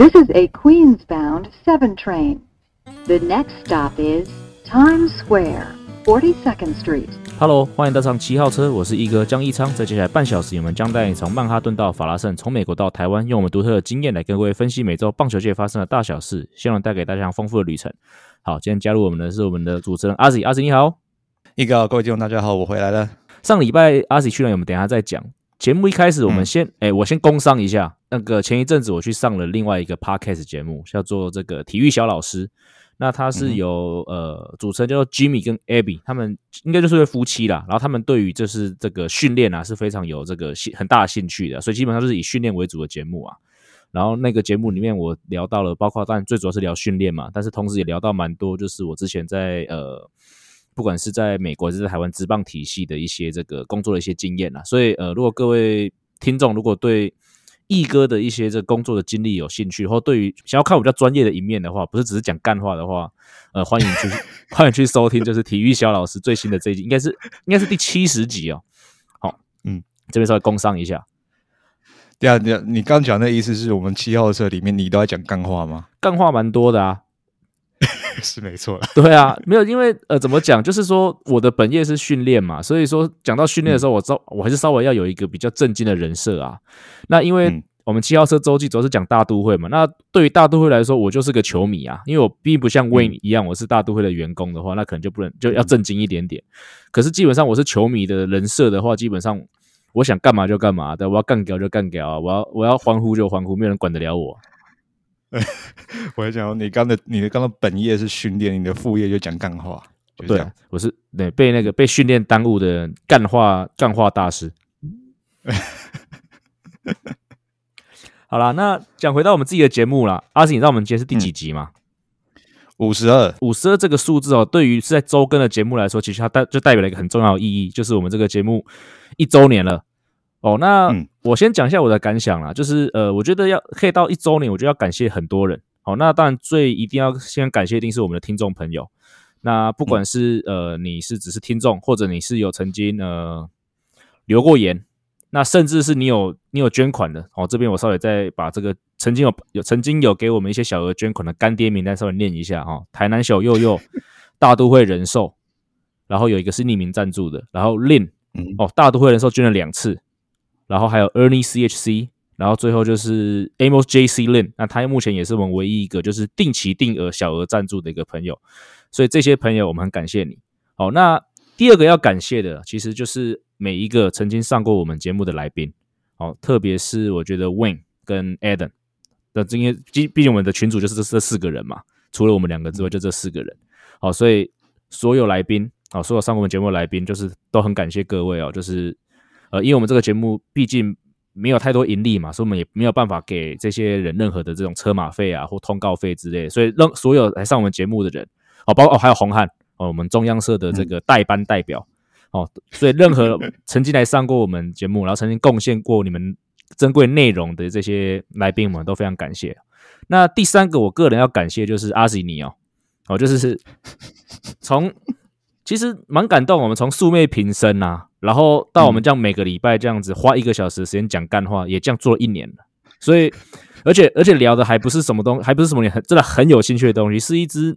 This is a Queens-bound 7 train. The next stop is Times Square, 42nd Street. Hello，欢迎搭上七号车，我是一哥江一昌。在接下来半小时，我们将带你从曼哈顿到法拉盛，从美国到台湾，用我们独特的经验来跟各位分析美洲棒球界发生的大小事，希望带给大家丰富的旅程。好，今天加入我们的是我们的主持人阿 Z，阿 Z 你好，一哥，各位听众大家好，我回来了。上礼拜阿 Z 去了，我们等一下再讲。节目一开始，我们先哎、我先工商一下。那个前一阵子我去上了另外一个 podcast 节目，叫做这个体育小老师。那他是由、呃主持人叫做 Jimmy 跟 Abby，他们应该就是对夫妻啦。然后他们对于就是这个训练啊是非常有这个兴很大的兴趣的，所以基本上就是以训练为主的节目啊。然后那个节目里面我聊到了，包括当然最主要是聊训练嘛，但是同时也聊到蛮多，就是我之前在呃不管是在美国还是在台湾职棒体系的一些这个工作的一些经验啊。所以呃，如果各位听众如果对毅哥的一些这工作的经历有兴趣，或对于想要看我比较专业的一面的话，不是只是讲干话的话，呃，欢迎去 欢迎去收听，就是体育小老师最新的这一集，应该是应该是第七十集哦。好，嗯，这边稍微工商一下，对啊，你你刚讲的意思是我们七号车里面你都在讲干话吗？干话蛮多的啊。是没错，对啊，没有，因为呃，怎么讲，就是说我的本业是训练嘛，所以说讲到训练的时候，我稍我还是稍微要有一个比较正经的人设啊。那因为嗯我们七号车周记主要是讲大都会嘛，那对于大都会来说，我就是个球迷啊，因为我并不像 Wayne 一样，我是大都会的员工的话，那可能就不能就要正经一点点。可是基本上我是球迷的人设的话，基本上我想干嘛就干嘛，对，我要干掉就干掉啊，我要我要欢呼就欢呼，没有人管得了我。我在讲你刚的你的刚刚本业是训练，你的副业就讲干话，对。，我是对被那个被训练耽误的干话干话大师。好啦，那讲回到我们自己的节目啦，阿信，你知道我们今天是第几集吗？五十二，五十二这个数字哦，对于是在周更的节目来说，其实它代就代表了一个很重要的意义，就是我们这个节目一周年了。哦，那、嗯我先讲一下我的感想啦，就是呃，我觉得要可以到一周年，我觉得要感谢很多人。好、那当然最一定要先感谢，一定是我们的听众朋友。那不管是、呃你是只是听众，或者你是有曾经呃留过言，那甚至是你有你有捐款的，哦，这边我稍微再把这个曾经有有曾经有给我们一些小额捐款的干爹名单稍微念一下哈、哦，台南小佑佑、大都会人寿，然后有一个是匿名赞助的，然后嗯，哦，大都会人寿捐了两次，然后还有 Ernie CHC，然后最后就是 Amos JC Lin，那他目前也是我们唯一一个就是定期定额小额赞助的一个朋友，所以这些朋友我们很感谢你。好，那第二个要感谢的其实就是每一个曾经上过我们节目的来宾，好，特别是我觉得 Wayne 跟 Adam 那今天，毕毕竟我们的群主就是这这四个人嘛，除了我们两个之外，就这四个人。好，所以所有来宾，好，所有上过我们节目的来宾，就是都很感谢各位哦，就是呃，因为我们这个节目毕竟没有太多盈利嘛，所以我们也没有办法给这些人任何的这种车马费啊或通告费之类的，所以让所有来上我们节目的人，哦，包括哦还有红汉哦，我们中央社的这个代班代表。哦，所以任何曾经来上过我们节目，然后曾经贡献过你们珍贵内容的这些来宾们，都非常感谢。那第三个，我个人要感谢就是阿西尼哦，哦，就是是从其实蛮感动，我们从素昧平生啊，然后到我们这样每个礼拜这样子花一个小时的时间讲干话，也这样做了一年了。所以，而且而且聊的还不是什么东，还不是什么你很真的很有兴趣的东西，是一支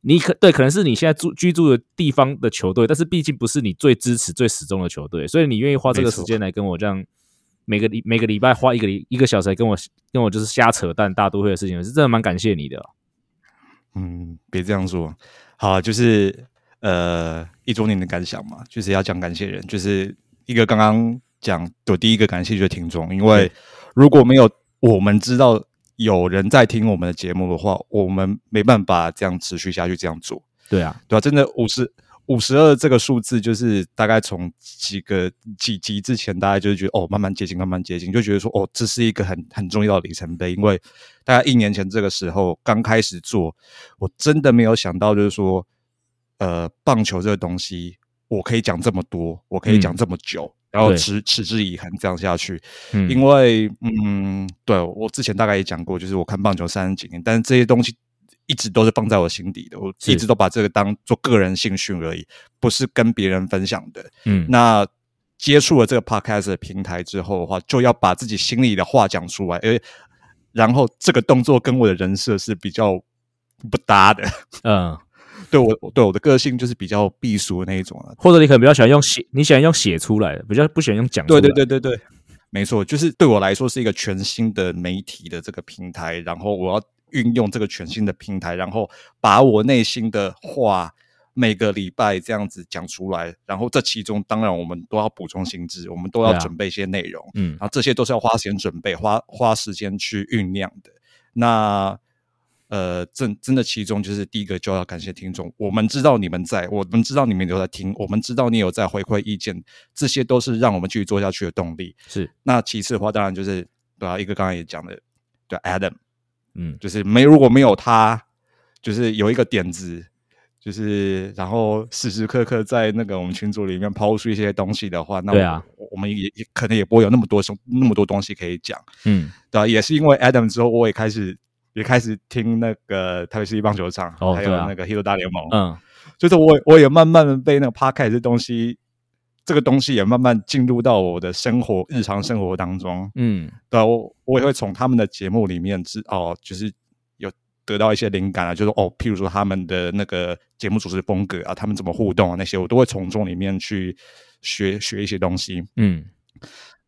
你可对，可能是你现在住居住的地方的球队，但是毕竟不是你最支持、最始终的球队，所以你愿意花这个时间来跟我这样每个礼每个礼拜花一个礼一个小时来跟我跟我就是瞎扯淡大都会的事情，我是真的蛮感谢你的。嗯，别这样说。好，就是呃一周年的感想嘛，就是要讲感谢人，就是一个刚刚讲的第一个感谢就是听众，因为如果没有我们知道有人在听我们的节目的话，我们没办法这样持续下去这样做。对啊，对啊，真的五十五十二这个数字，就是大概从几个几集之前，大家就是觉得哦，慢慢接近，慢慢接近，就觉得说哦，这是一个很很重要的里程碑。因为大概一年前这个时候刚开始做，我真的没有想到，就是说，呃，棒球这个东西，我可以讲这么多，我可以讲嗯这么久，然后持持之以恒这样下去。嗯，因为嗯，对我之前大概也讲过，就是我看棒球三十几年，但是这些东西一直都是放在我心底的，我一直都把这个当做个人兴趣而已，不是跟别人分享的。嗯，那接触了这个 podcast 的平台之后的话，就要把自己心里的话讲出来，而然后这个动作跟我的人设是比较不搭的。嗯，对我对我的个性就是比较避俗的那一种了。或者你可能比较喜欢用写，你喜欢用写出来的，比较不喜欢用讲出来。对对对对对，没错，就是对我来说是一个全新的媒体的这个平台，然后我要运用这个全新的平台，然后把我内心的话每个礼拜这样子讲出来，然后这其中当然我们都要补充心智，我们都要准备一些内容，嗯然后这些都是要花时间准备、花花时间去酝酿的。那呃，真真的其中就是第一个就要感谢听众，我们知道你们在，我们知道你们有在听，我们知道你有在回馈意见，这些都是让我们继续做下去的动力。是，那其次的话，当然就是对啊，一个刚刚也讲的，对 Adam，嗯，就是没如果没有他，就是有一个点子，就是然后时时刻刻在那个我们群组里面抛出一些东西的话，那对啊我，们也也可能也不会有那么多东那么多东西可以讲，嗯，对啊，也是因为 Adam 之后，我也开始也开始听那个台北市立棒球场，还有那个 Hito 大联盟，嗯，就是我我也慢慢的被那个 Podcast 这东西，这个东西也慢慢进入到我的生活日常生活当中。嗯，对啊，我我也会从他们的节目里面知哦，就是有得到一些灵感啊，就是哦，譬如说他们的那个节目主持风格啊，他们怎么互动啊那些，我都会从中里面去学学一些东西。嗯，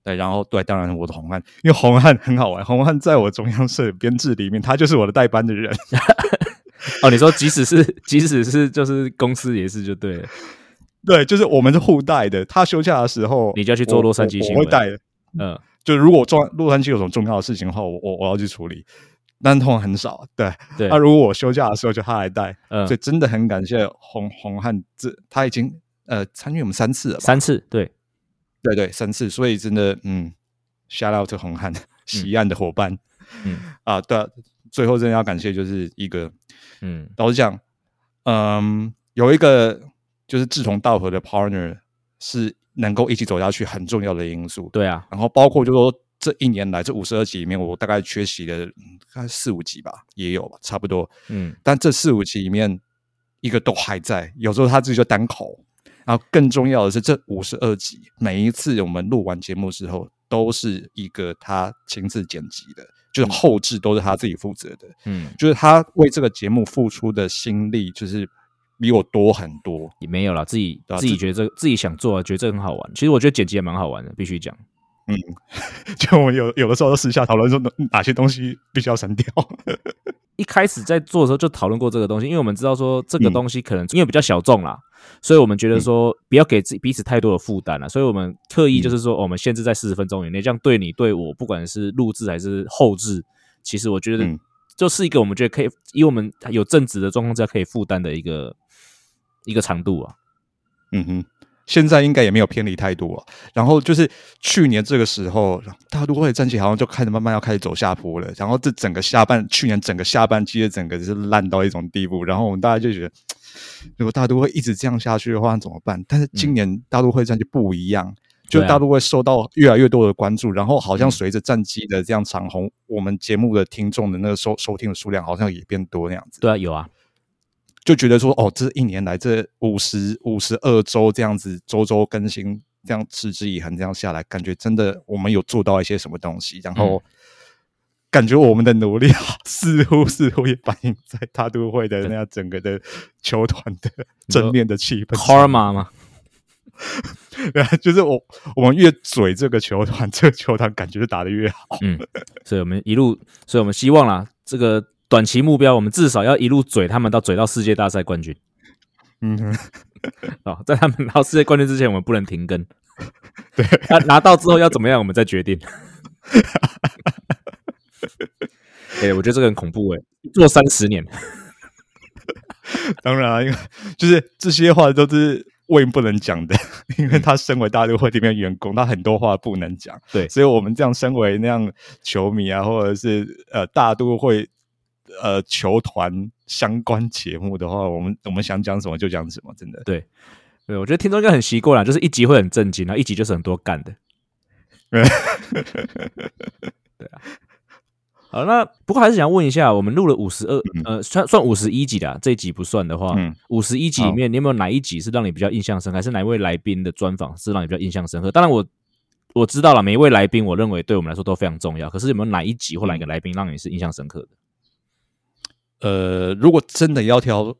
对，然后对，当然我的红汉，因为红汉很好玩，红汉在我中央社编制里面，他就是我的代班的人。哦，你说即使是即使是就是公司也是就对了，对，就是我们是互带的。他休假的时候，你就要去做洛杉矶我新闻我会带的。嗯，就如果重洛杉矶有什么重要的事情的话，我我我要去处理，但通常很少。对，对那、，如果我休假的时候，就他来带。嗯所以真的很感谢红红汉，这他已经呃参与我们三次了吧？三次，对，对对三次，所以真的嗯，shout out to 红汉西岸的伙伴嗯啊，对啊，最后真的要感谢就是一个嗯，老实讲，嗯，有一个就是志同道合的 partner 是能够一起走下去很重要的因素。对啊，然后包括就说这一年来这五十二集里面，我大概缺席了嗯大概四五集吧，也有吧，差不多。嗯，但这四五集里面，一个都还在，有时候他自己就单口。然后更重要的是，这五十二集每一次我们录完节目之后，都是一个他亲自剪辑的，就是后置都是他自己负责的。嗯，就是他为这个节目付出的心力，就是比我多很多。也没有啦，自己自己觉得这自己想做，觉得这很好玩。其实我觉得剪辑也蛮好玩的，必须讲。嗯 就我们有有的时候都私下讨论说哪哪些东西必须要删掉。一开始在做的时候就讨论过这个东西，因为我们知道说这个嗯。东西可能因为比较小众啦，所以我们觉得说不要给自己彼此太多的负担了，所以我们特意就是说，哦我们限制在四十分钟以内，这样对你对我，不管是录制还是后置，其实我觉得嗯。就是一个我们觉得可以以我们有正职的状况下可以负担的一个一个长度啊。嗯哼，现在应该也没有偏离太多、啊。然后就是去年这个时候，大都会战绩好像就开始慢慢要开始走下坡了。然后这整个下半去年整个下半季的整个就是烂到一种地步。然后我们大家就觉得，如果大都会一直这样下去的话，那怎么办？但是今年大都会战绩不一样。就大都会受到越来越多的关注，然后好像随着战绩的这样长红，我们节目的听众的那个收收听的数量好像也变多那样子。对啊，有啊，就觉得说，哦，这一年来这五十五十二周这样子周周更新，这样持之以恒这样下来，感觉真的我们有做到一些什么东西，然后感觉我们的努力 似乎似乎也反映在大都会的那样整个的球团的正面的气氛上。karma 嘛，对啊，就是我我们越嘴这个球团，这个球团感觉就打得越好。嗯，所以我们一路，所以我们希望啦，这个短期目标，我们至少要一路嘴他们到嘴到世界大赛冠军。嗯哼，哦，在他们拿到世界冠军之前，我们不能停更。对，拿拿到之后要怎么样，我们再决定。哎、我觉得这个很恐怖哎、做三十年，当然啊，因为就是这些话都是魏不能讲的，因为他身为大都会里面的员工，他很多话不能讲。对。所以我们这样身为那样球迷啊，或者是呃大都会呃球团相关节目的话，我们我们想讲什么就讲什么，真的。对，对我觉得听众应该很习惯了，就是一集会很震惊，然后一集就是很多干的。对啊。好，那不过还是想问一下，我们录了五十二，呃，算算五十一集的、啊，这一集不算的话嗯，五十一集里面，你有没有哪一集是让你比较印象深刻，还是哪一位来宾的专访是让你比较印象深刻？当然我，我知道了，每一位来宾，我认为对我们来说都非常重要。可是有没有哪一集或哪一个来宾让你是印象深刻的？呃，如果真的要挑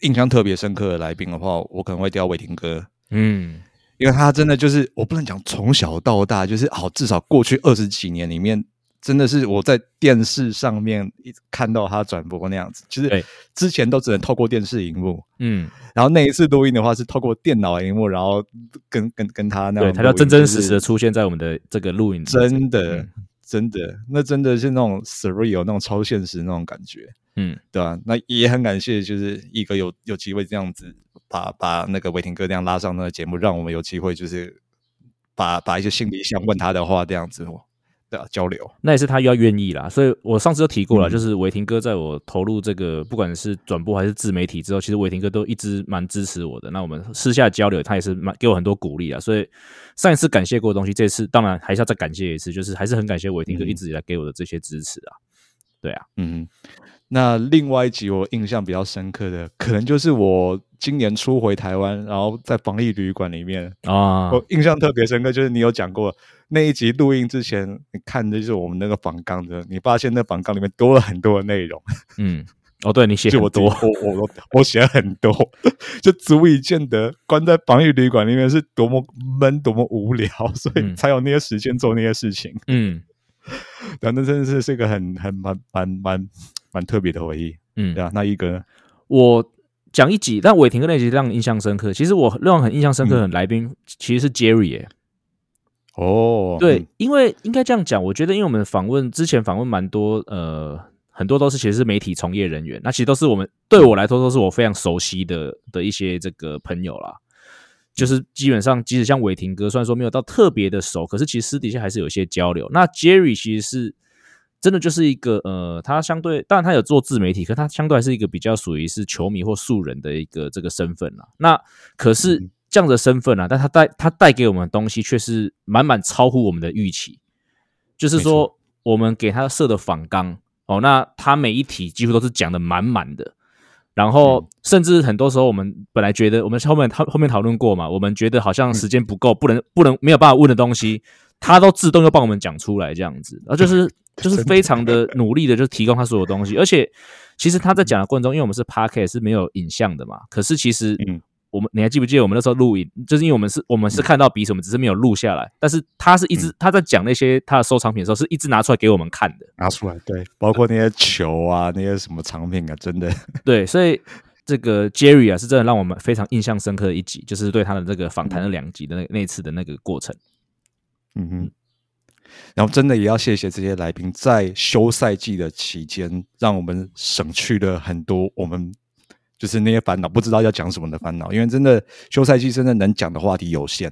印象特别深刻的来宾的话，我可能会挑伟霆哥。嗯，因为他真的就是我不能讲从小到大，就是好至少过去二十几年里面，真的是我在电视上面一直看到他转播那样子，就是对。之前都只能透过电视荧幕，嗯，然后那一次录音的话是透过电脑荧幕，然后跟跟跟他那样录音，对，他要真真实实的出现在我们的这个录影，真的、嗯真的，那真的是那种 surreal 那种超现实那种感觉。嗯，对啊，那也很感谢，就是一哥有有机会这样子把把那个伟霆哥这样拉上那个节目，让我们有机会就是把把一些心里想问他的话这样子，对啊，交流。那也是他要愿意啦。所以我上次就提过了，嗯就是伟霆哥在我投入这个不管是转播还是自媒体之后，其实伟霆哥都一直蛮支持我的。那我们私下交流，他也是蛮给我很多鼓励啊。所以上一次感谢过的东西，这次当然还是要再感谢一次，就是还是很感谢伟霆哥嗯一直以来给我的这些支持啊。对啊，嗯，那另外一集我印象比较深刻的，可能就是我今年初回台湾，然后在防疫旅馆里面，啊，我印象特别深刻，就是你有讲过那一集录音之前，你看的就是我们那个访纲的，你发现那访纲里面多了很多的内容，嗯，哦，对你写就我很多，我我我我写了很多，就足以见得关在防疫旅馆里面是多么闷、多么无聊，所以嗯。才有那些时间做那些事情。嗯。然后那真的是是一个很很蛮蛮蛮蛮特别的回忆，嗯。对，啊，那一个？我讲一集，但伟霆哥那集让你印象深刻。其实我让我很印象深刻的来宾其实是 Jerry 耶、哦，对，嗯因为应该这样讲，我觉得因为我们访问之前访问蛮多，呃，很多都是其实是媒体从业人员，那其实都是我们对我来说都是我非常熟悉的的一些这个朋友啦。就是基本上，即使像伟霆哥，虽然说没有到特别的熟，可是其实私底下还是有一些交流。那 Jerry 其实是真的就是一个呃，他相对当然他有做自媒体，可他相对还是一个比较属于是球迷或素人的一个这个身份啦。那可是嗯这样的身份啊，但他带他带给我们的东西却是满满超乎我们的预期。就是没说，我们给他设的访纲哦，那他每一题几乎都是讲的满满的。然后，甚至很多时候，我们本来觉得，我们后面后后面讨论过嘛，我们觉得好像时间不够，不能不能没有办法问的东西，他都自动又帮我们讲出来，这样子，然后就是 就是非常的努力的，就提供他所有东西。而且，其实他在讲的过程中，因为我们是 p a r k 是没有影像的嘛，可是其实嗯我们你还记不记得我们那时候录影，就是因为我们是我们是看到彼此，我们只是没有录下来，但是他是一直他在讲那些他的收藏品的时候，是一直拿出来给我们看的。拿出来，对，包括那些球啊，那些什么藏品啊，真的，对，所以这个 Jerry 啊，是真的让我们非常印象深刻的一集，就是对他的这个访谈的两集的那那一次的那个过程。嗯哼。然后真的也要谢谢这些来宾，在休赛季的期间，让我们省去了很多我们就是那些烦恼，不知道要讲什么的烦恼。因为真的休赛季真的能讲的话题有限，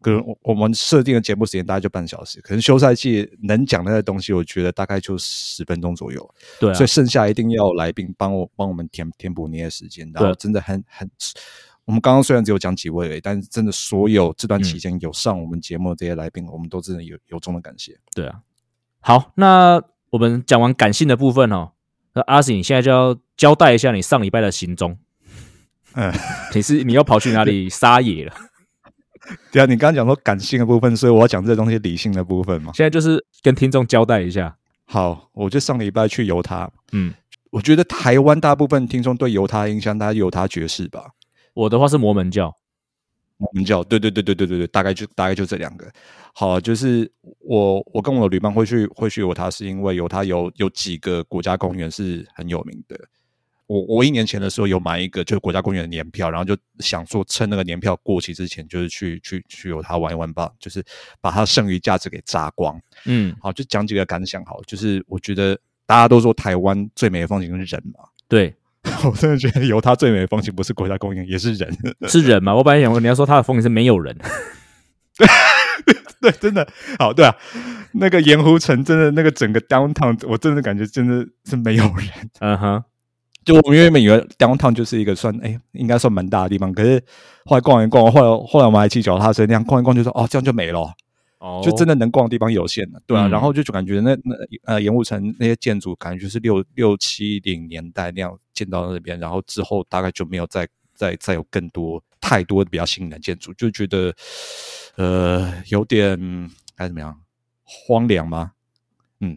可能我我们设定的节目时间大概就半小时，可能休赛季能讲的那些东西，我觉得大概就十分钟左右。对啊所以，剩下一定要来宾帮我帮我们填填补那些时间，然后对真的很很，我们刚刚虽然只有讲几位而已，但是真的所有这段期间有上我们节目的这些来宾，我们都真的有由衷的感谢。对啊。好，那我们讲完感性的部分哦，那阿信，你现在就要交代一下你上礼拜的行踪。嗯，你是你又跑去哪里撒野了？对啊，你刚刚讲说感性的部分，所以我要讲这东西理性的部分嘛。现在就是跟听众交代一下。好，我就上礼拜去犹他，嗯，我觉得台湾大部分听众对犹他的印象，大概犹他爵士吧。我的话是摩门教。摩门教对对对对对对对，大概就大概就这两个。好，就是我我跟我的旅伴会去会去犹他，是因为犹他有有几个国家公园是很有名的。我我一年前的时候有买一个就是国家公园的年票，然后就想说趁那个年票过期之前，就是去去去有它玩一玩吧，就是把它剩余价值给榨光。嗯，好，就讲几个感想。好，就是我觉得大家都说台湾最美的风景是人嘛，对，我真的觉得犹他最美的风景不是国家公园，也是人。是人嘛？我本来想问你要说他的风景是没有人。对，真的好，对啊，那个盐湖城真的那个整个 downtown，我真的感觉真的是没有人。嗯哼，就我们原本以为 downtown 就是一个算哎、应该算蛮大的地方，可是后来逛一逛，后来后来我们还骑脚踏车那样逛一逛，就说哦这样就没了，哦。就真的能逛的地方有限了，对啊，嗯。然后就就感觉那那呃盐湖城那些建筑感觉就是六六七零年代那样建到那边，然后之后大概就没有再再再有更多太多比较新的建筑，就觉得呃有点该怎么样荒凉吗？嗯，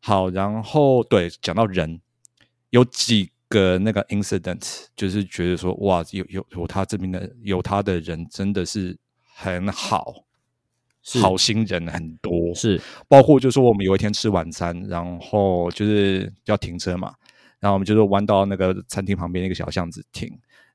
好，然后对讲到人，有几个那个 incident，就是觉得说哇，有有有他这边的有他的人真的是很好。好心人很多，是包括就是说我们有一天吃晚餐，然后就是要停车嘛，然后我们就是弯到那个餐厅旁边那个小巷子停，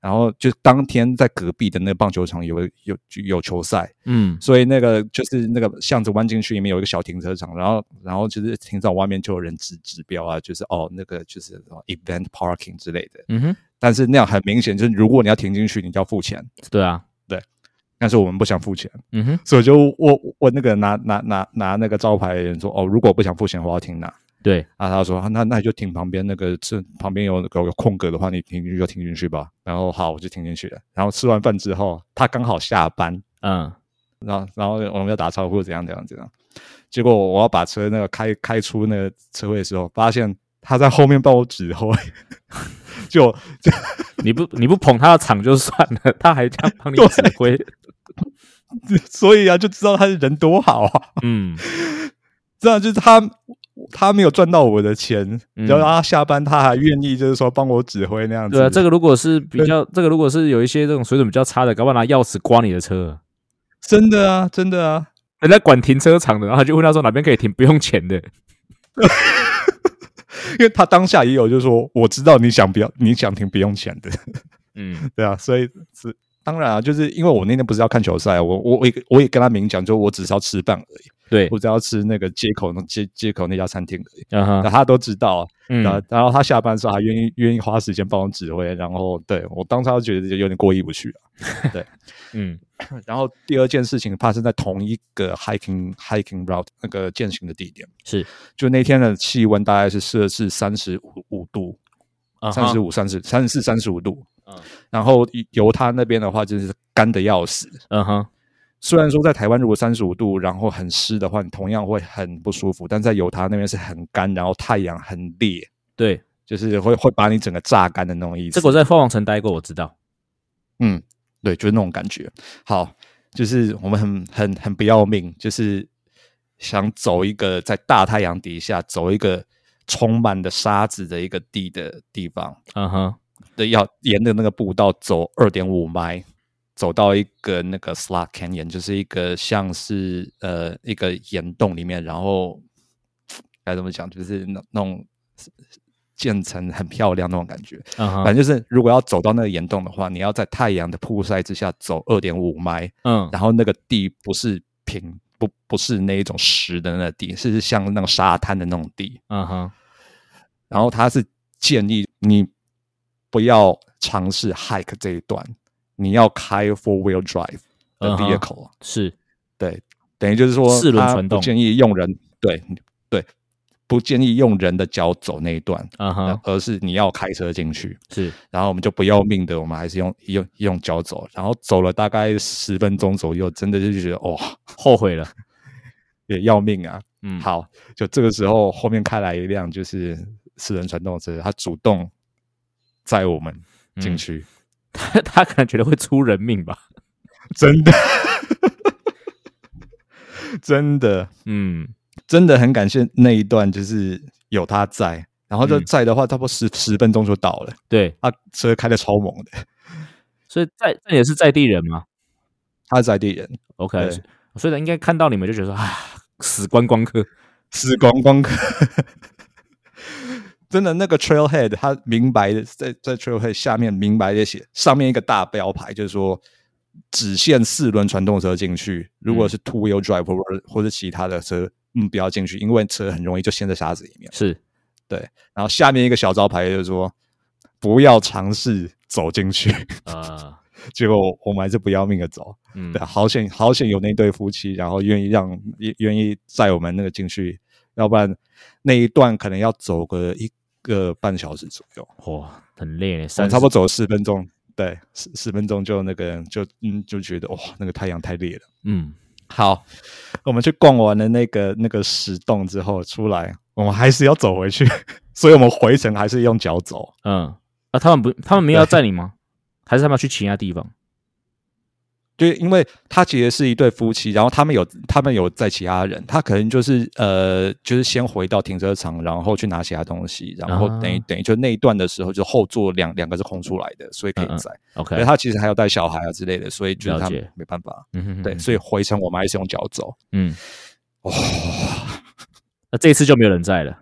然后就当天在隔壁的那个棒球场有有有球赛，嗯。所以那个就是那个巷子弯进去里面有一个小停车场，然后然后就是停车场外面就有人指指标啊，就是哦那个就是 event parking 之类的，嗯哼，但是那样很明显就是如果你要停进去，你就要付钱，对啊，对。但是我们不想付钱。嗯哼，所以就我我那个拿拿拿拿那个招牌的人说哦，如果不想付钱的话，要停哪？对，啊，他说那那你就停旁边那个这旁边有有有空格的话，你停进去就停进去吧。然后好，我就停进去了。然后吃完饭之后，他刚好下班，嗯然后然后我们要打招呼，怎样怎样怎样。结果我要把车那个开开出那个车位的时候，发现他在后面帮我指挥，就就 你不你不捧他的场就算了，他还这样帮你指挥，所以啊，就知道他人多好啊。嗯这样就是他他没有赚到我的钱，嗯然后他下班他还愿意就是说帮我指挥那样子。对啊，这个如果是比较，这个如果是有一些这种水准比较差的，搞不好拿钥匙刮你的车。真的啊，真的啊，人家管停车场的，然后他就问他说哪边可以停，不用钱的。因为他当下也有就是说，我知道你想不要，你想停不用钱的，嗯 对啊，所以是当然啊，就是因为我那天不是要看球赛，我我我也我也跟他明讲，就我只是要吃饭而已，对，我只要吃那个街口那街街口那家餐厅而已，嗯哼，那他都知道啊。嗯。然后他下班的时候还愿意愿意花时间帮我指挥，然后对我当时就觉得有点过意不去啊。嗯。然后第二件事情发生在同一个 hiking hiking route 那个践行的地点，是。就那天的气温大概是摄氏三十五五度，三十五、三十、三十四、三十五度。嗯。然后由他那边的话，就是干的要死。嗯哼，虽然说在台湾如果三十五度，然后很湿的话，你同样会很不舒服，但在犹他那边是很干，然后太阳很烈，对，就是会会把你整个榨干的那种意思。这个我在凤凰城待过，我知道。嗯，对，就是那种感觉。好，就是我们很很很不要命，就是想走一个在大太阳底下走一个充满的沙子的一个地的地方嗯哼，对，要沿着那个步道走二点五迈，走到一个那个 Slot Canyon，就是一个像是呃一个岩洞里面，然后该怎么讲，就是那那种建成很漂亮那种感觉。嗯哼，反正就是，如果要走到那个岩洞的话，你要在太阳的曝晒之下走二点五迈，嗯然后那个地不是平，不不是那一种石的那个地，是像那种沙滩的那种地。嗯哼，然后他是建议你不要尝试 hike 这一段，你要开 four wheel drive 的 vehicle，、是，对，等于就是说四轮传动。不建议用人，对对，不建议用人的脚走那一段，嗯哼，而是你要开车进去。是，然后我们就不要命的，我们还是用用用脚走，然后走了大概十分钟左右，真的就觉得哇、后悔了。也要命啊！嗯，，好，就这个时候后面开来一辆就是四轮传动车，它主动载我们进嗯去，他他可能觉得会出人命吧。真的，真的，嗯，真的很感谢那一段，就是有他在，然后就在的话，差不多十十分钟就到了，对，他车开的超猛的，所以在这也是在地人嘛。他是在地人，OK，所以应该看到你们就觉得，啊，死观光客。死观光客。真的，那个 trailhead，他明白的在在 trailhead 下面明白的写，上面一个大标牌，就是说只限四轮传动车进去，如果是 two wheel drive 或者或者其他的车，嗯，不要进去，因为车很容易就陷在沙子里面。是，对，然后下面一个小招牌就是说不要尝试走进去，啊，结果我们还是不要命的走。嗯。对，，好险好险有那对夫妻，然后愿意让愿愿意载我们那个进去，要不然那一段可能要走个一个半小时左右，哇，很累嘞，我差不多走了十分钟，对，四十分钟就那个就嗯就觉得哇，那个太阳太烈了。嗯，好，我们去逛完了那个那个石洞之后出来，我们还是要走回去，所以我们回程还是用脚走。嗯，啊，他们不，他们没有要载你吗？还是他们要去其他地方？就因为他其实是一对夫妻，然后他们有他们有在其他人，他可能就是呃，就是先回到停车场，然后去拿其他东西，然后等于、啊等于就那一段的时候，就后座两两个是空出来的，所以可以载。OK，他其实还要带小孩啊之类的，所以就是他没办法。嗯哼哼对，所以回程我们还是用脚走。嗯，哇、那这一次就没有人在了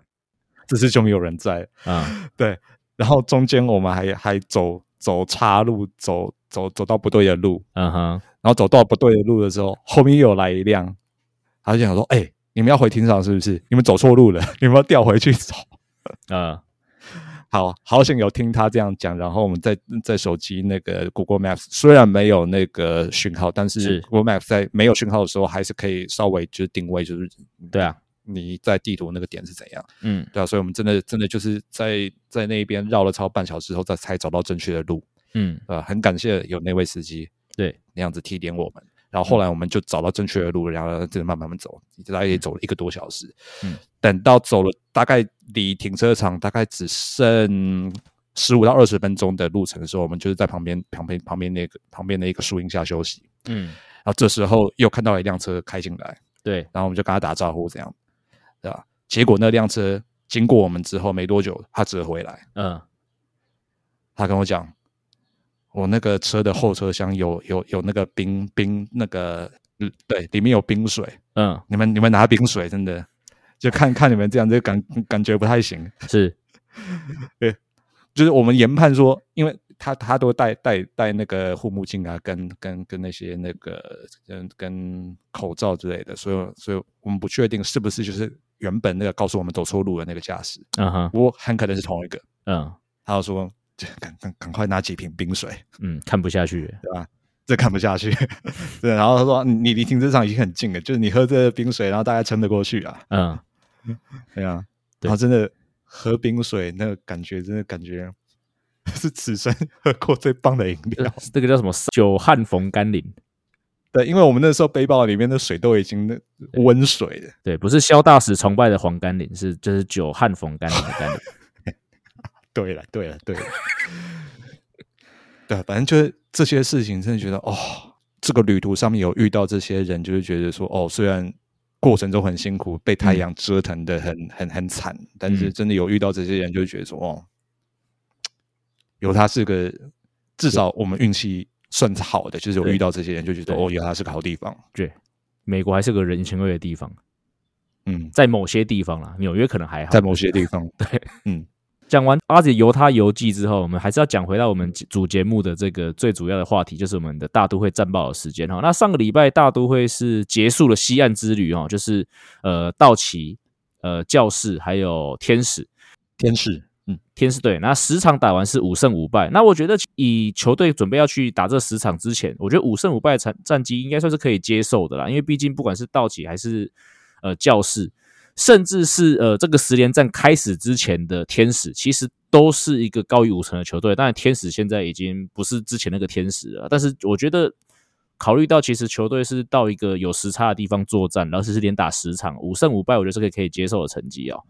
这次就没有人在。啊，对，然后中间我们还还走走岔路，走走走到不对的路，嗯哼，然后走到不对的路的时候，后面又有来一辆，他就想说：“哎、你们要回停车场是不是？你们走错路了，你们要调回去走。嗯，” 好好险有听他这样讲，然后我们在在手机那个 Google Maps 虽然没有那个讯号，但是是 Google Maps 在没有讯号的时候，还是可以稍微就是定位，就是对啊，你在地图那个点是怎样。嗯对啊，所以我们真的真的就是在在那边绕了超半小时后，再才找到正确的路。嗯，呃，很感谢有那位司机对，那样子提点我们。然后后来我们就找到正确的路，然后真的慢慢慢走，大概也走了一个多小时。嗯，等到走了大概离停车场大概只剩十五到二十分钟的路程的时候，我们就是在旁边旁边旁边那个旁边的一个树荫下休息。嗯，然后这时候又看到一辆车开进来，对，然后我们就跟他打招呼，这样，对吧？结果那辆车经过我们之后没多久，他折回来，嗯，他跟我讲，我那个车的后车厢有有有那个冰冰那个，嗯对，里面有冰水，嗯，你们你们拿冰水，真的。就看看你们这样，就感感觉不太行。是，对。就是我们研判说，因为他他都戴戴戴那个护目镜啊，跟跟跟那些那个跟跟口罩之类的，所以所以我们不确定是不是就是原本那个告诉我们走错路的那个驾驶，嗯哼，不过很可能是同一个。嗯。他就说，就赶赶赶快拿几瓶冰水，嗯，看不下去了，对吧？这看不下去，对。然后他说，你你离停车场已经很近了，就是你喝这个冰水，然后大概撑得过去啊，嗯，对啊。对然后真的喝冰水，那个感觉真的感觉是此生喝过最棒的饮料。这个叫什么？久旱逢甘霖，对，因为我们那时候背包里面的水都已经那温水了，对，不是萧大使崇拜的黄甘霖，是就是久旱逢甘霖的甘霖。对了，对了，对了，对，反正就是这些事情，真的觉得哦，这个旅途上面有遇到这些人，就是觉得说哦，虽然过程中很辛苦，被太阳折腾的很、很很惨，但是嗯。真的有遇到这些人，就会觉得说哦，有他是个至少我们运气算是好的，就是有遇到这些人，就觉得哦，有他是个好地方，对，美国还是个人情味的地方，嗯，在某些地方啦，纽约可能还好。在某些地方，对，嗯，讲完阿姐游他游记之后，我们还是要讲回到我们主节目的这个最主要的话题，就是我们的大都会战报的时间哈。那上个礼拜大都会是结束了西岸之旅哈，就是呃道奇、呃教士还有天使。天使，嗯，天使队，那十场打完是五胜五败。那我觉得以球队准备要去打这十场之前，我觉得五胜五败的战战绩应该算是可以接受的啦。因为毕竟不管是道奇还是呃教士，甚至是呃这个十连战开始之前的天使，其实都是一个高于五成的球队。当然，天使现在已经不是之前那个天使了，但是我觉得。考虑到其实球队是到一个有时差的地方作战，然后是连打十场，五胜五败，我觉得是个可以接受的成绩哦。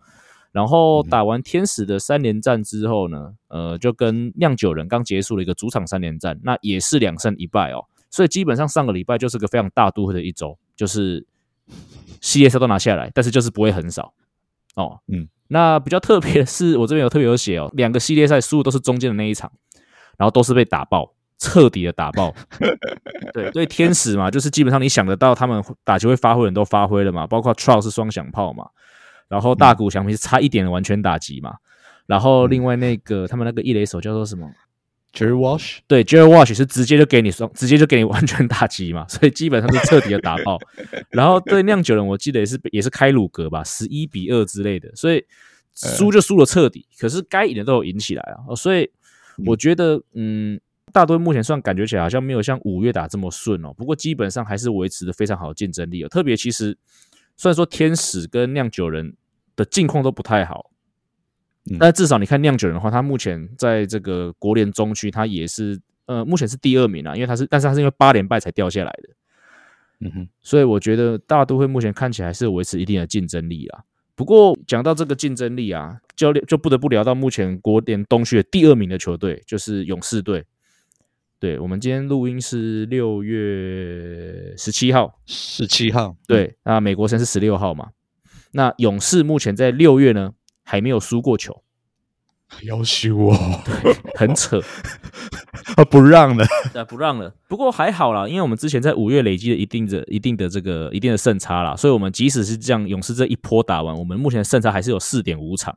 然后打完天使的三连战之后呢，呃，就跟酿酒人刚结束了一个主场三连战，那也是两胜一败哦。所以基本上上个礼拜就是个非常大都会的一周，就是系列赛都拿下来，但是就是不会很少哦。嗯，那比较特别的是，我这边有特别有写哦，两个系列赛输的都是中间的那一场，然后都是被打爆。彻底的打爆，对 对，天使嘛，就是基本上你想得到他们打球会发挥的人都发挥了嘛，包括 Trout 是双响炮嘛，然后大谷翔平是差一点的完全打击嘛，然后另外那个他们那个一垒手叫做什么？Jerry Wash，对 j e r r y Wash 是直接就给你双，直接就给你完全打击嘛，所以基本上是彻底的打爆。然后对酿酒人，我记得也是也是开鲁格吧，十一比二之类的，所以输就输了彻底，可是该赢的都有赢起来啊。所以我觉得，嗯，大多目前算感觉起来好像没有像五月打这么顺哦，不过基本上还是维持的非常好的竞争力哦。特别其实虽然说天使跟酿酒人的境况都不太好。嗯但至少你看酿酒人的话，他目前在这个国联中区，他也是呃，目前是第二名啊，因为他是，但是他是因为八连败才掉下来的，嗯哼，所以我觉得大都会目前看起来是维持一定的竞争力啊。不过讲到这个竞争力啊，教练就不得不聊到目前国联东区的第二名的球队，就是勇士队。对我们今天录音是六月十七号，十七号，对，那美国时间是十六号嘛？那勇士目前在六月呢还没有输过球，要羞哦，很扯，啊不让了，啊不让了。不过还好啦，因为我们之前在五月累积了一定的、一定的这个、一定的胜差啦，所以我们即使是这样，勇士这一波打完，我们目前的胜差还是有四点五场。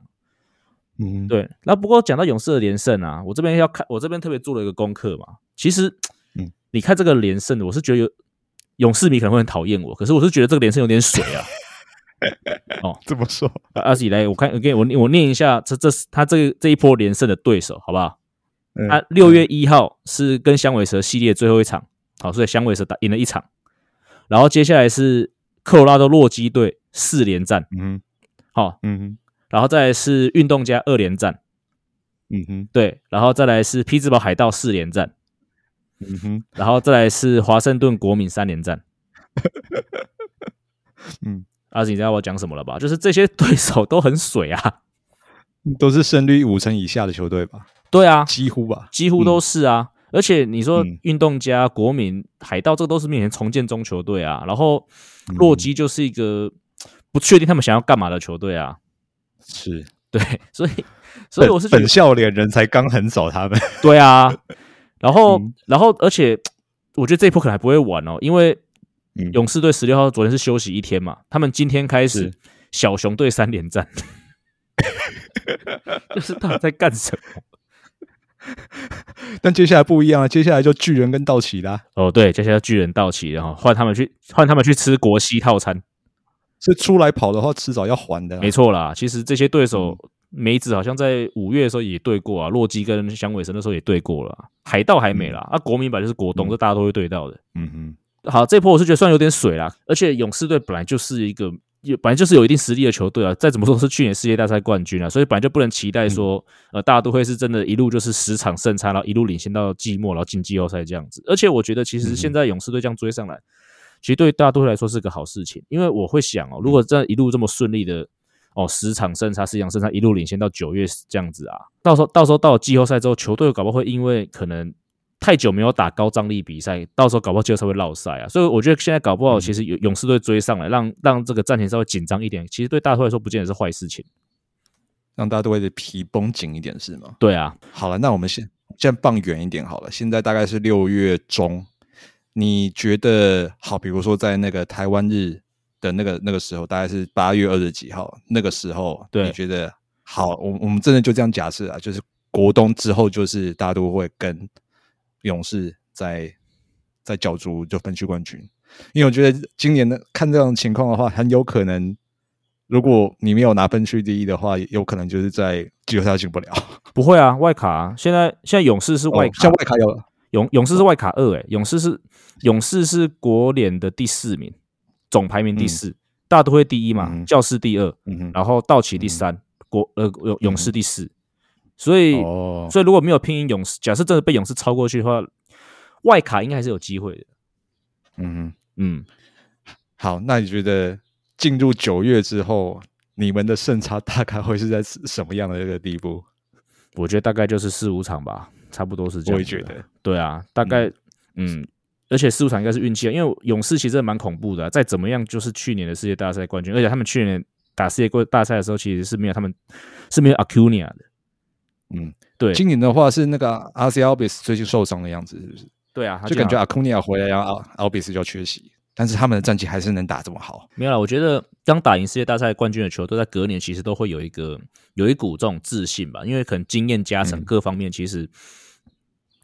嗯，对，那不过讲到勇士的连胜啊，我这边要看，我这边特别做了一个功课嘛。其实，嗯，你看这个连胜，我是觉得有勇士迷可能会很讨厌我，可是我是觉得这个连胜有点水啊。哦，这么说，阿喜来，我看我给我我念一下，这这是他这这一波连胜的对手，好不好？嗯他六月一号是跟响尾蛇系列最后一场，好，所以响尾蛇打赢了一场，然后接下来是科罗拉多洛基队四连战，嗯哼。好，嗯哼。然后再来是运动家二连战，嗯哼。对，然后再来是匹兹堡海盗四连战，嗯哼，然后再来是华盛顿国民三连战。嗯，阿紫，你知道我讲什么了吧？就是这些对手都很水啊，都是胜率五成以下的球队吧，对啊，几乎吧，几乎都是啊。而且你说嗯运动家、国民、海盗，这都是面前重建中球队啊。然后洛基就是一个不确定他们想要干嘛的球队啊。是，对，所以所以我是本笑脸人才刚横扫他们，对啊。然后嗯然后而且我觉得这一波可能还不会晚哦，因为嗯。勇士队十六号昨天是休息一天嘛，他们今天开始小熊队三连战，就是到底在干什么？但接下来不一样啊，接下来就巨人跟道奇啦，哦，对，接下来巨人道奇，然后换他们去换他们去吃国西套餐，是出来跑的话，迟早要还的啊，没错啦。其实这些对手嗯。梅子好像在五月的时候也对过啊，洛基跟响尾蛇那时候也对过了啊，海盗还没啦。啊，国民版就是国东，嗯。这大家都会对到的。嗯哼，好，这波我是觉得算有点水啦，而且勇士队本来就是一个。有本来就是有一定实力的球队啊，再怎么说是去年世界大赛冠军啊，所以本来就不能期待说，呃，大家都会是真的一路就是十场胜差，然后一路领先到季末，然后进季后赛这样子。而且我觉得其实现在勇士队这样追上来，其实对大都会来说是个好事情，因为我会想哦，如果这样一路这么顺利的哦，十场胜差、十场胜差一路领先到九月这样子啊，到时候到时候到了季后赛之后，球队搞不好会因为可能太久没有打高张力比赛，到时候搞不好季后赛会落赛啊。所以我觉得现在搞不好，其实勇勇士队追上来，让让这个战前稍微紧张一点，其实对大都会来说不见得是坏事情。让大家都会的皮绷紧一点是吗？对啊，好了，那我们现现在放远一点好了，现在大概是六月中，你觉得好？比如说在那个台湾日的那个那个时候，大概是八月二十几号，那个时候，对你觉得好？我我们真的就这样假设啊，就是国东之后，就是大都会跟勇士在在角逐就分区冠军，因为我觉得今年的看这样的情况的话，很有可能。如果你没有拿分区第一的话，有可能就是在季后赛进不了。不会啊，外卡、啊、现在现在勇士是外卡，哦像外卡有勇勇士是外卡二，诶，勇士是勇士是国联的第四名，总排名第四，大都会第一嘛，嗯教士第二，然后道奇第三，国呃勇勇士第四，所以、哦，所以如果没有拼赢勇士，假设真的被勇士超过去的话，外卡应该还是有机会的。嗯，嗯，好，那你觉得进入九月之后，你们的胜差大概会是在什么样的一个地步？我觉得大概就是四五场吧，差不多是这样。我也觉得，对啊，大概嗯而且四五场应该是运气啊，因为勇士其实蛮恐怖的啊、再怎么样就是去年的世界大赛冠军，而且他们去年打世界冠大赛的时候，其实是没有他们是没有 Acuna 的。嗯，对。今年的话是那个阿 C Albis 最近受伤的样子，是不是？对啊，他就感觉好 Acuna 回来，然后 Albis 就要缺席，但是他们的战绩还是能打这么好。没有啦，我觉得刚打赢世界大赛冠军的球队，在隔年其实都会有一个有一股这种自信吧，因为可能经验加成嗯。各方面，其实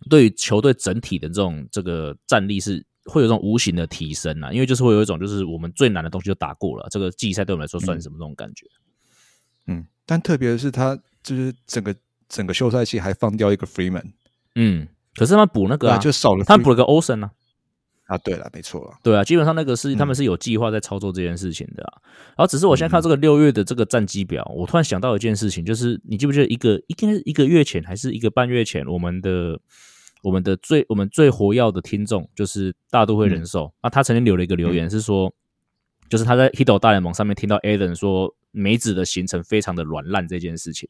对于球队整体的这种这个战力是会有这种无形的提升啊，因为就是会有一种就是我们最难的东西就打过了，这个季赛对我们来说算什么那种感觉？嗯，但特别是他就是整个整个休赛期还放掉一个 Freeman，嗯，可是他们补那个啊，就少了他们补了个 Olsen 啊，啊。对了，没错了，对啊，基本上那个是嗯。他们是有计划在操作这件事情的、啊。然后只是我现在看这个六月的这个战绩表，我突然想到一件事情，就是你记不记得一个应该是一个月前还是一个半月前，我们的我们的最我们最活跃的听众就是大都会人寿，啊、他曾经留了一个留言是说，就是他在 Hito 大联盟上面听到 Alan 说梅子的行程非常的软烂这件事情。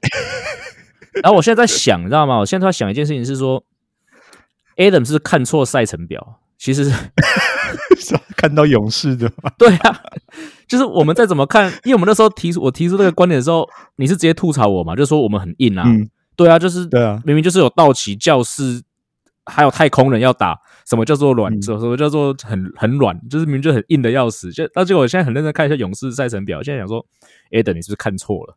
然后我现在在想，你知道吗？我现在在想一件事情是说，Adam 是看错赛程表，其实是 看到勇士的吗？对啊，就是我们再怎么看，因为我们那时候提出我提出这个观点的时候，你是直接吐槽我嘛，就说我们很硬啊。嗯对啊，就是对啊明明就是有道奇、教室，还有太空人要打，什么叫做软？嗯什么什么叫做很很软？就是明明就很硬的要死。就那结果我现在很认真看一下勇士赛程表，现在想说，Adam 你是不是看错了？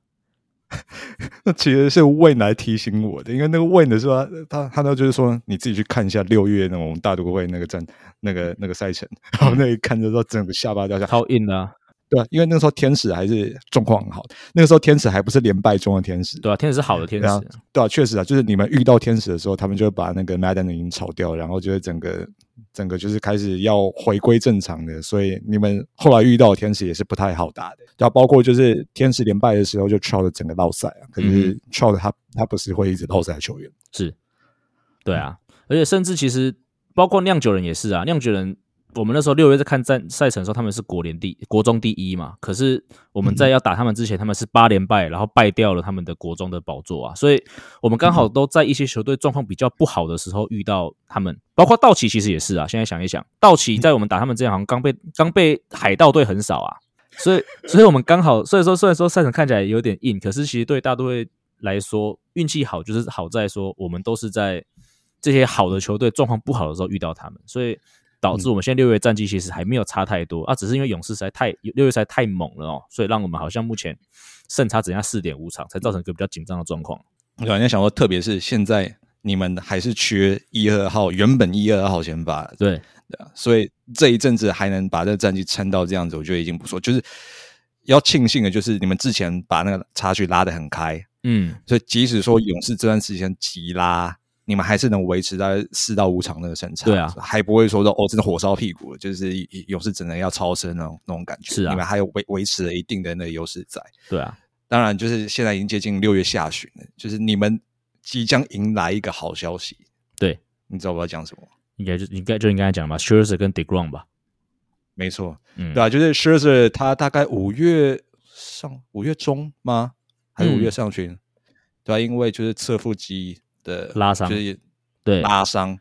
那其实是 Wayne 来提醒我的，因为那个 Wayne 的时候，他他那就是说你自己去看一下六月那种大都会那个站那个那个赛程，然后那一看就说整个下巴掉下来。超硬的、啊，对啊，因为那个时候天使还是状况很好，那个时候天使还不是连败中的天使，对啊，天使是好的天使对啊，对啊，确实啊，就是你们遇到天使的时候，他们就会把那个 Madden 已经炒掉，然后就会整个整个就是开始要回归正常的，所以你们后来遇到的天使也是不太好打的，对啊，包括就是天使连败的时候就 Trout 整个落赛啊，可是 Trout 他他不是会一直落赛的球员，是，对啊，而且甚至其实包括酿酒人也是啊，酿酒人我们那时候六月在看战赛程的时候，他们是国联第国中第一嘛，可是我们在要打他们之前，他们是八连败，然后败掉了他们的国中的宝座啊，所以我们刚好都在一些球队状况比较不好的时候遇到他们，包括道奇其实也是啊，现在想一想，道奇在我们打他们之前好像刚被刚被海盗队横扫啊，所以 所以我们刚好，所以说虽然说赛程看起来有点硬，可是其实对大都会来说运气好，就是好在说我们都是在这些好的球队状况不好的时候遇到他们，所以导致我们现在六月战绩其实还没有差太多啊，只是因为勇士实在太六月实在太猛了哦，所以让我们好像目前胜差只剩下四点五场，才造成一个比较紧张的状况。我突然想说，特别是现在你们还是缺一二号，原本一二号先发，对，对啊，所以这一阵子还能把这个战绩撑到这样子，我觉得已经不错。就是要庆幸的，就是你们之前把那个差距拉得很开，嗯，所以即使说勇士这段时间急拉，你们还是能维持在四到五场那个胜差，对啊还不会说到哦，真的火烧屁股了，就是勇士只能要超生那种那种感觉。是啊你们还有维维持了一定的那个优势在。对啊，当然，就是现在已经接近六月下旬了，就是你们即将迎来一个好消息，对，你知道我要讲什么吗？应该就应该就应该讲吧 s h i r z e r 跟 Degrom 吧，没错，嗯，对啊，就是 Scherzer 他大概五月上五月中吗？还是五月嗯上旬？对啊，因为就是侧腹肌的拉伤就是对，拉伤，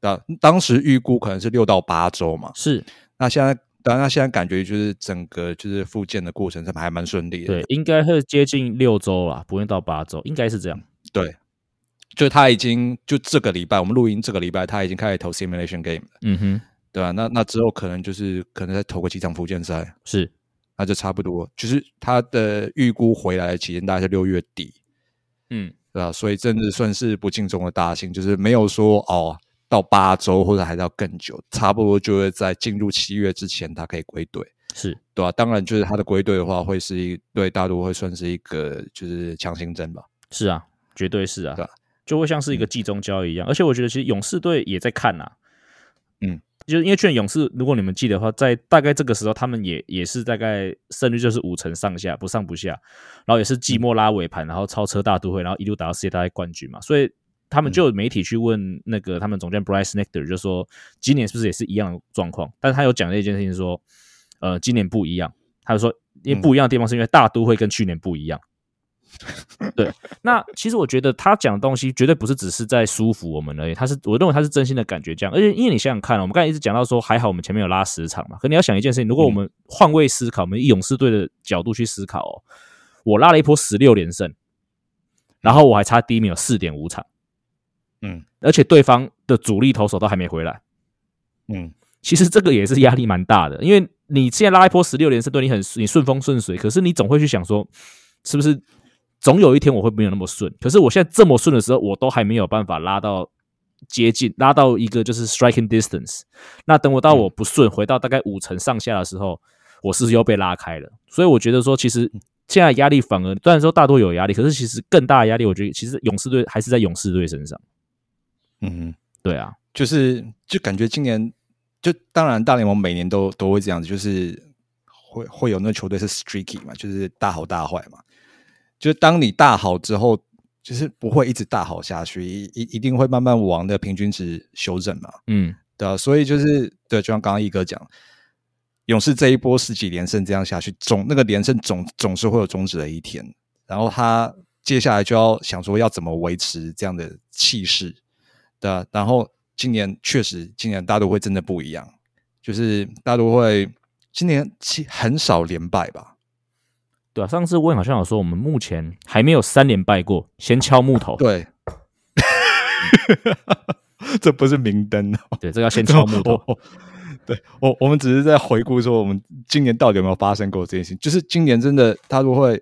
对啊，当时预估可能是六到八周嘛。是那现在，当然，他现在感觉就是整个就是复健的过程是还蛮顺利的。对，应该会接近六周啦，不会到八周，应该是这样。对，就他已经就这个礼拜，我们录音这个礼拜他已经开始投 simulation game 了，嗯哼，对吧、那那之后可能就是可能再投个几场复健赛，是那就差不多。就是他的预估回来的期间大概是六月底，嗯，对吧、所以真的算是不幸中的大幸，就是没有说哦到八周或者还要更久，差不多就会在进入七月之前他可以归队。是对吧、当然，就是他的归队的话，会是一对大都会算是一个就是强心针吧。是啊，绝对是啊对啊，就会像是一个季中交易一样。而且我觉得其实勇士队也在看呐、嗯，就是因为去年勇士，如果你们记得的话，在大概这个时候，他们也也是大概胜率就是五成上下，不上不下，然后也是季末拉尾盘，然后超车大都会，然后一路打到世界大赛冠军嘛，所以。他们就有媒体去问那个他们总监 Bryce Nectar，就说今年是不是也是一样的状况？但是他有讲了一件事情说，呃，今年不一样。他就说，因为不一样的地方是因为大都会跟去年不一样。对，那其实我觉得他讲的东西绝对不是只是在舒服我们而已，他是我认为他是真心的感觉这样。而且因为你想想看，我们刚才一直讲到说，还好我们前面有拉十场嘛，可你要想一件事情，如果我们换位思考，我们以勇士队的角度去思考哦，我拉了一波十六连胜，然后我还差第一名有四点五场，嗯。而且对方的主力投手都还没回来，嗯，其实这个也是压力蛮大的，因为你现在拉一波十六连胜，对你很你顺风顺水，可是你总会去想说，是不是总有一天我会没有那么顺？可是我现在这么顺的时候，我都还没有办法拉到接近，拉到一个就是 striking distance。那等我到我不顺，回到大概五成上下的时候，我是不是又被拉开了。所以我觉得说，其实现在压力反而虽然说大多有压力，可是其实更大的压力，我觉得其实勇士队还是在勇士队身上。嗯，对啊，就是就感觉今年就当然大联盟每年都都会这样子，就是会会有那个球队是 streaky 嘛，就是大好大坏嘛。就是当你大好之后，就是不会一直大好下去，一一一定会慢慢往的平均值修正嘛。嗯，对啊，所以就是对，就像刚刚一哥讲，勇士这一波十几连胜这样下去，总那个连胜总总是会有终止的一天。然后他接下来就要想说要怎么维持这样的气势，对啊。然后今年确实，今年大都会真的不一样，就是大都会今年其很少连败吧？对啊，上次问好像有说，我们目前还没有三连败过，先敲木头。对，这不是明灯哦。对，这要先敲木头。对我，我们只是在回顾说，我们今年到底有没有发生过这件事情？就是今年真的他都会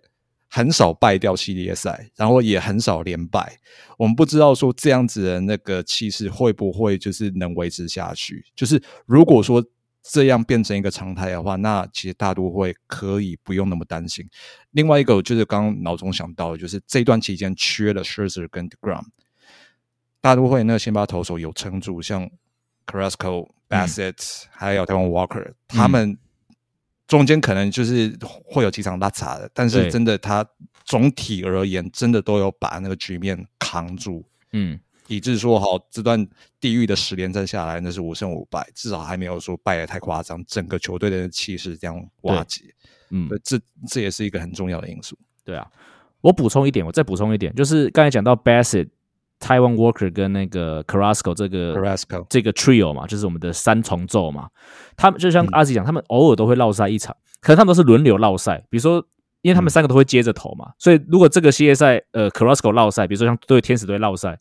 很少败掉系列赛，然后也很少连败。我们不知道说这样子的那个气势会不会就是能维持下去？就是如果说这样变成一个常态的话，那其实大都会可以不用那么担心。另外一个就是刚刚脑中想到的，就是这段期间缺了 Scherzer 跟 Degrom，大都会那个先发投手有撑住，像 Carrasco。Bassett 还有台湾 Walker，他们中间可能就是会有几场拉差的，但是真的他总体而言，真的都有把那个局面扛住，嗯，以致说好这段地狱的十连战下来，那是五胜五败，至少还没有说败的太夸张，整个球队的气势这样瓦解，嗯，这这也是一个很重要的因素。对啊，我补充一点，我再补充一点，就是刚才讲到 Bassett。Taiwan Walker 跟那个 Carrasco 这个 Carrasco 这个 trio 嘛，就是我们的三重奏嘛。他们就像阿吉讲，他们偶尔都会落赛一场，可能他们都是轮流落赛。比如说，因为他们三个都会接着投嘛，所以如果这个系列赛呃 Carrasco 落赛，比如说像对天使队落赛，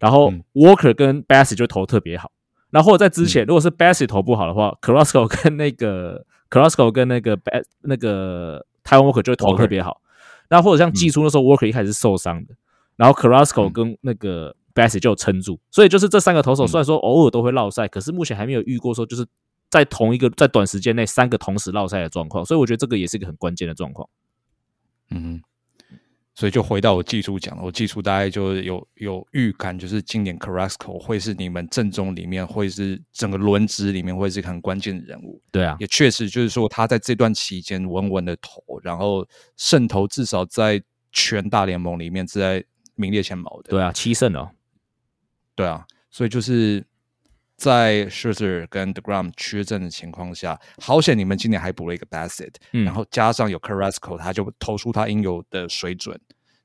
然后 Walker 跟 Bassett 就投特别好。那或者在之前，如果是 Bassett 投不好的话，Carrasco 跟那个 Carrasco 跟那个 Bas 那个 Taiwan Walker 就会投特别好。那或者像季初那时候 Walker 一开始是受伤的。然后 Carrasco 跟那个 Bassett 就撑住，所以就是这三个投手虽然说偶尔都会落赛，可是目前还没有遇过说就是在同一个在短时间内三个同时落赛的状况，所以我觉得这个也是一个很关键的状况。嗯，所以就回到我技术讲了，我技术大概就有有预感，就是今年 Carrasco 会是你们正中里面，会是整个轮值里面会是很关键的人物。对啊，也确实就是说他在这段期间稳稳的投，然后胜投至少在全大联盟里面是在。名列前茅的，对啊，七胜哦，对啊，所以就是在 Scherzer 跟 d e g r a m 缺阵的情况下，好险你们今年还补了一个 Bassett，然后加上有 Carrasco，他就投出他应有的水准，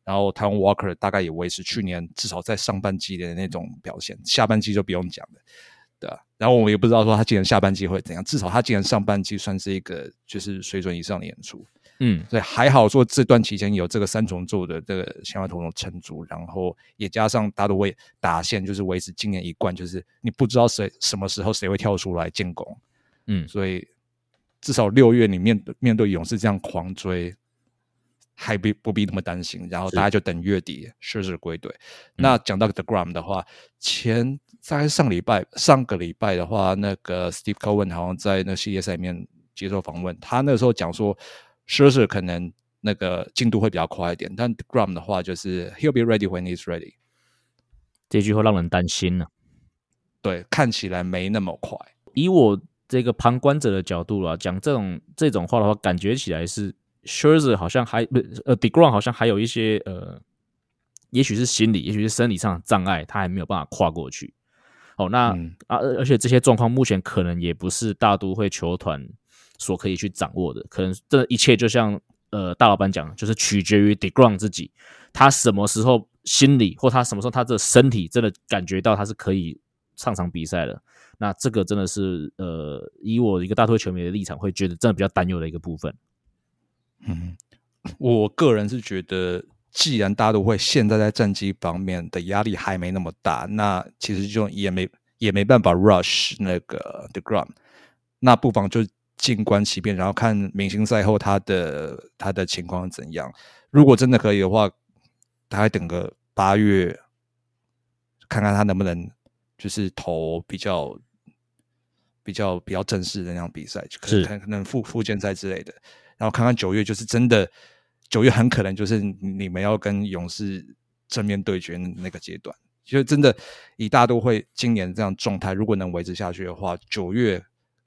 然后台湾 Walker 大概也维持去年至少在上半季的那种表现，下半季就不用讲了，对啊，然后我们也不知道说他今年下半季会怎样，至少他今年上半季算是一个就是水准以上的演出。嗯，所以还好说这段期间有这个三重奏的这个先发投手撑住，然后也加上大都会打线，就是维持今年一贯，就是你不知道谁什么时候谁会跳出来进攻。嗯，所以至少六月你面对面对勇士这样狂追，还不不必那么担心。然后大家就等月底狮子归队。那讲到 The Gram 的话，前在上礼拜上个礼拜的话，那个 Steve Cohen 好像在那系列赛里面接受访问，他那时候讲说。Scherzer 可能那个进度会比较快一点，但 Gram 的话就是 He'll be ready when he's ready。这句话让人担心了。对，看起来没那么快。以我这个旁观者的角度啊，讲这种这种话的话，感觉起来是 Scherzer 好像还不呃 Degrom 好像还有一些呃，也许是心理，也许是生理上的障碍，他还没有办法跨过去。哦，那啊，而且这些状况目前可能也不是大都会球团。所可以去掌握的，可能这一切就像呃大老板讲，就是取决于 Degrom 自己，他什么时候心理或他什么时候他的身体真的感觉到他是可以上场比赛的，那这个真的是呃以我一个大推球迷的立场，会觉得真的比较担忧的一个部分。嗯，我个人是觉得，既然大都会现在在战绩方面的压力还没那么大，那其实就也没也没办法 rush 那个 Deground，那不妨就。静观其变，然后看明星赛后他的他的情况怎样。如果真的可以的话，大概等个八月，看看他能不能就是投比较比较比较正式的那样比赛，可能可能复复健赛之类的。然后看看九月，就是真的九月很可能就是你们要跟勇士正面对决那个阶段。其实真的以大都会今年这样状态，如果能维持下去的话，九月。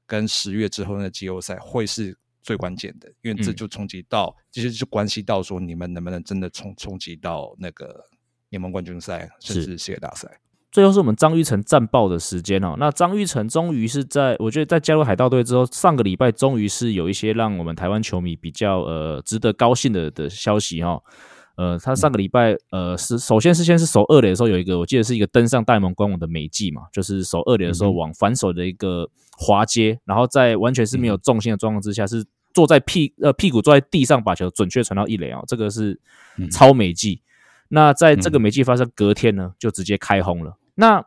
跟十月之后的季后赛会是最关键的，因为这就冲击到，其实就关系到说你们能不能真的冲冲击到那个联盟冠军赛，甚至世界大赛。最后是我们张玉成战报的时间哦。那张玉成终于是在，我觉得在加入海盗队之后，上个礼拜终于是有一些让我们台湾球迷比较呃值得高兴的的消息哈。呃，他上个礼拜呃是首先是先是守二垒的时候有一个，我记得是一个登上大联盟官网的美记嘛，就是守二垒的时候往反手的一个滑接，然后在完全是没有重心的状况之下，是坐在屁呃屁股坐在地上把球准确传到一垒啊，这个是超美记。那在这个美记发生隔天呢，就直接开轰了。那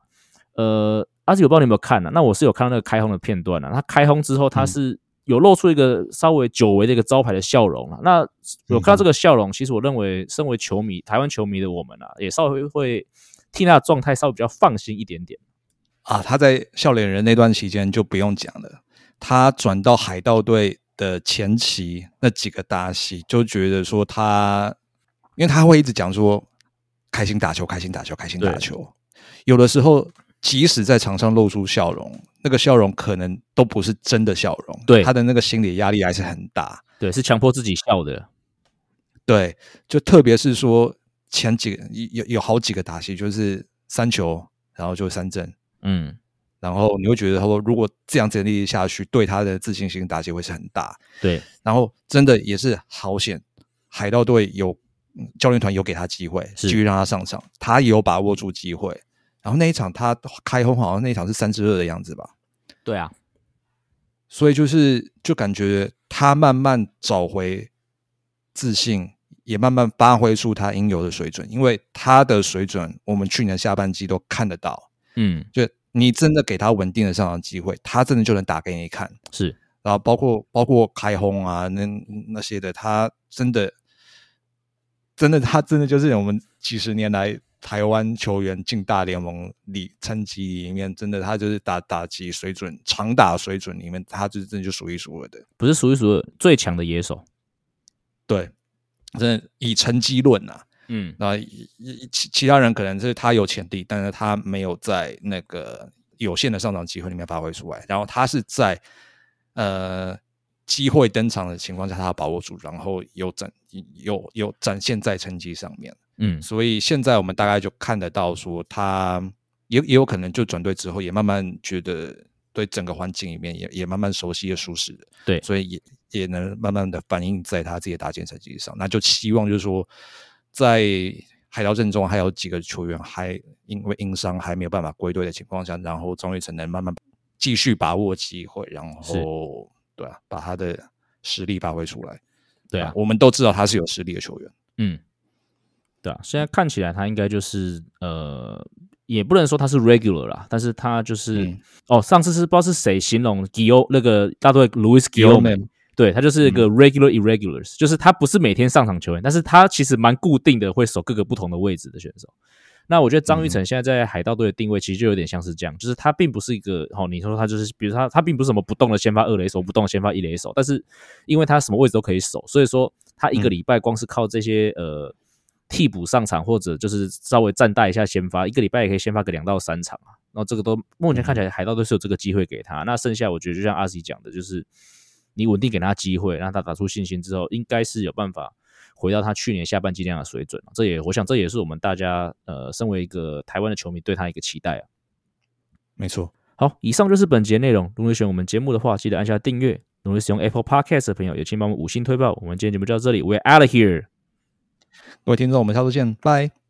呃，阿志，我不知道你有没有看呢？那我是有看到那个开轰的片段啊。他开轰之后，他是。有露出一个稍微久违的一个招牌的笑容啊。那有看到这个笑容，其实我认为，身为球迷，台湾球迷的我们啊，也稍微会替他的状态稍微比较放心一点点啊。他在笑脸人那段期间就不用讲了，他转到海盗队的前期那几个大戏，就觉得说他，因为他会一直讲说开心打球，开心打球，开心打球。有的时候，即使在场上露出笑容。那个笑容可能都不是真的笑容，对。他的那个心理压力还是很大，对，是强迫自己笑的，对，就特别是说前几个有有好几个打戏，就是三球，然后就三振，嗯，然后你会觉得他说如果这样子力下去，对他的自信心打击会是很大，对，然后真的也是好险，海盗队有教练团有给他机会，继续让他上场，他也有把握住机会。然后那一场他开轰，好像那一场是三十二的样子吧？对啊，所以就是就感觉他慢慢找回自信，也慢慢发挥出他应有的水准。因为他的水准，我们去年下半季都看得到。嗯，就你真的给他稳定的上场机会，他真的就能打给你看。是，然后包括包括开轰啊，那那些的，他真的真的他真的就是我们几十年来。台湾球员进大联盟里成绩里面，真的他就是打打击水准、长打水准里面，他就真的就数一数二的，不是数一数二最强的野手。对，真的以成绩论啊，嗯，那其其他人可能是他有潜力，但是他没有在那个有限的上场机会里面发挥出来，然后他是在呃机会登场的情况下，他把握住，然后有展有有展现在成绩上面。嗯，所以现在我们大概就看得到，说他也也有可能就转队之后，也慢慢觉得对整个环境里面也也慢慢熟悉也舒适的，对，所以也也能慢慢的反映在他自己的打建成绩上。那就希望就是说，在海盗阵中还有几个球员还因为因伤还没有办法归队的情况下，然后张玉成能慢慢继续把握机会，然后对啊，把他的实力发挥出来。对啊，我们都知道他是有实力的球员，嗯。对啊，现在看起来他应该就是呃，也不能说他是 regular 啦，但是他就是哦，上次是不知道是谁形容 Gio 那个大队 Louis Gio，对他就是一个 regular irregulars，就是他不是每天上场球员，但是他其实蛮固定的，会守各个不同的位置的选手。那我觉得张玉成现在在海盗队的定位其实就有点像是这样，就是他并不是一个哦，你说他就是比如他他并不是什么不动的先发二垒手，不动的先发一垒手，但是因为他什么位置都可以守，所以说他一个礼拜光是靠这些呃。替补上场或者就是稍微暂代一下先发，一个礼拜也可以先发个两到三场啊。然后这个都目前看起来海盗队是有这个机会给他。那剩下我觉得就像阿 C 讲的，就是你稳定给他机会，让他打出信心之后，应该是有办法回到他去年下半季那样的水准。这也我想这也是我们大家呃身为一个台湾的球迷对他一个期待啊。没错。好，以上就是本节内容。如果喜欢我们节目的话，记得按下订阅。如果使用 Apple Podcast 的朋友，也请帮我们五星推报。我们今天节目就到这里，We're out of here。各位听众，我们下周见，拜。